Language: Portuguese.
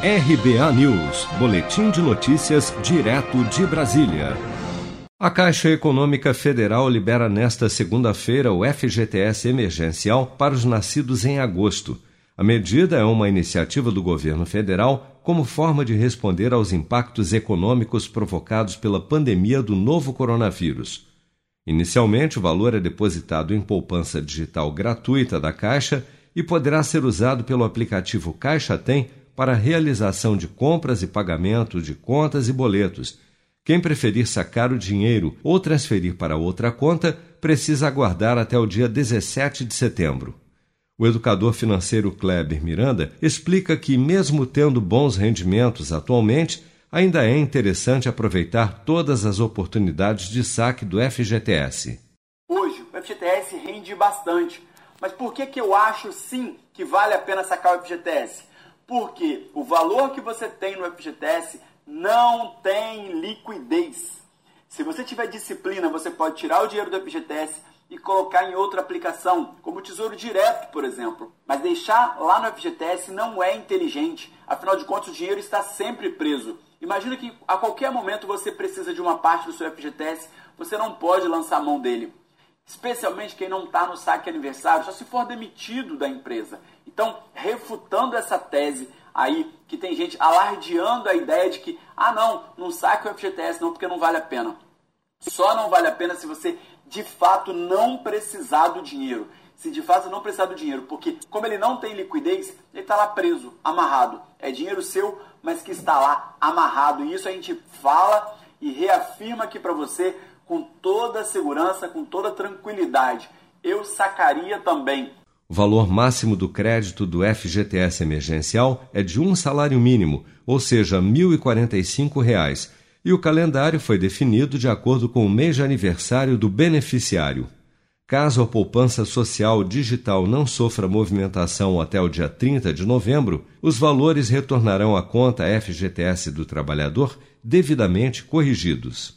RBA News, Boletim de Notícias, direto de Brasília. A Caixa Econômica Federal libera nesta segunda-feira o FGTS emergencial para os nascidos em agosto. A medida é uma iniciativa do governo federal como forma de responder aos impactos econômicos provocados pela pandemia do novo coronavírus. Inicialmente, o valor é depositado em poupança digital gratuita da Caixa e poderá ser usado pelo aplicativo Caixa Tem para realização de compras e pagamento de contas e boletos. Quem preferir sacar o dinheiro ou transferir para outra conta precisa aguardar até o dia 17 de setembro. O educador financeiro Kleber Miranda explica que, mesmo tendo bons rendimentos atualmente, ainda é interessante aproveitar todas as oportunidades de saque do FGTS. Hoje, o FGTS rende bastante. Mas por que, que eu acho sim que vale a pena sacar o FGTS? Porque o valor que você tem no FGTS não tem liquidez. Se você tiver disciplina, você pode tirar o dinheiro do FGTS e colocar em outra aplicação, como o Tesouro Direto, por exemplo. Mas deixar lá no FGTS não é inteligente. Afinal de contas, o dinheiro está sempre preso. Imagina que a qualquer momento você precisa de uma parte do seu FGTS, você não pode lançar a mão dele especialmente quem não está no saque aniversário, só se for demitido da empresa. Então, refutando essa tese aí, que tem gente alardeando a ideia de que, ah não, não saque o FGTS não, porque não vale a pena. Só não vale a pena se você de fato não precisar do dinheiro. Se de fato não precisar do dinheiro, porque como ele não tem liquidez, ele está lá preso, amarrado. É dinheiro seu, mas que está lá amarrado. E isso a gente fala e reafirma aqui para você com toda a segurança, com toda a tranquilidade. Eu sacaria também. O valor máximo do crédito do FGTS emergencial é de um salário mínimo, ou seja, R$ 1.045, e o calendário foi definido de acordo com o mês de aniversário do beneficiário. Caso a poupança social digital não sofra movimentação até o dia 30 de novembro, os valores retornarão à conta FGTS do trabalhador devidamente corrigidos.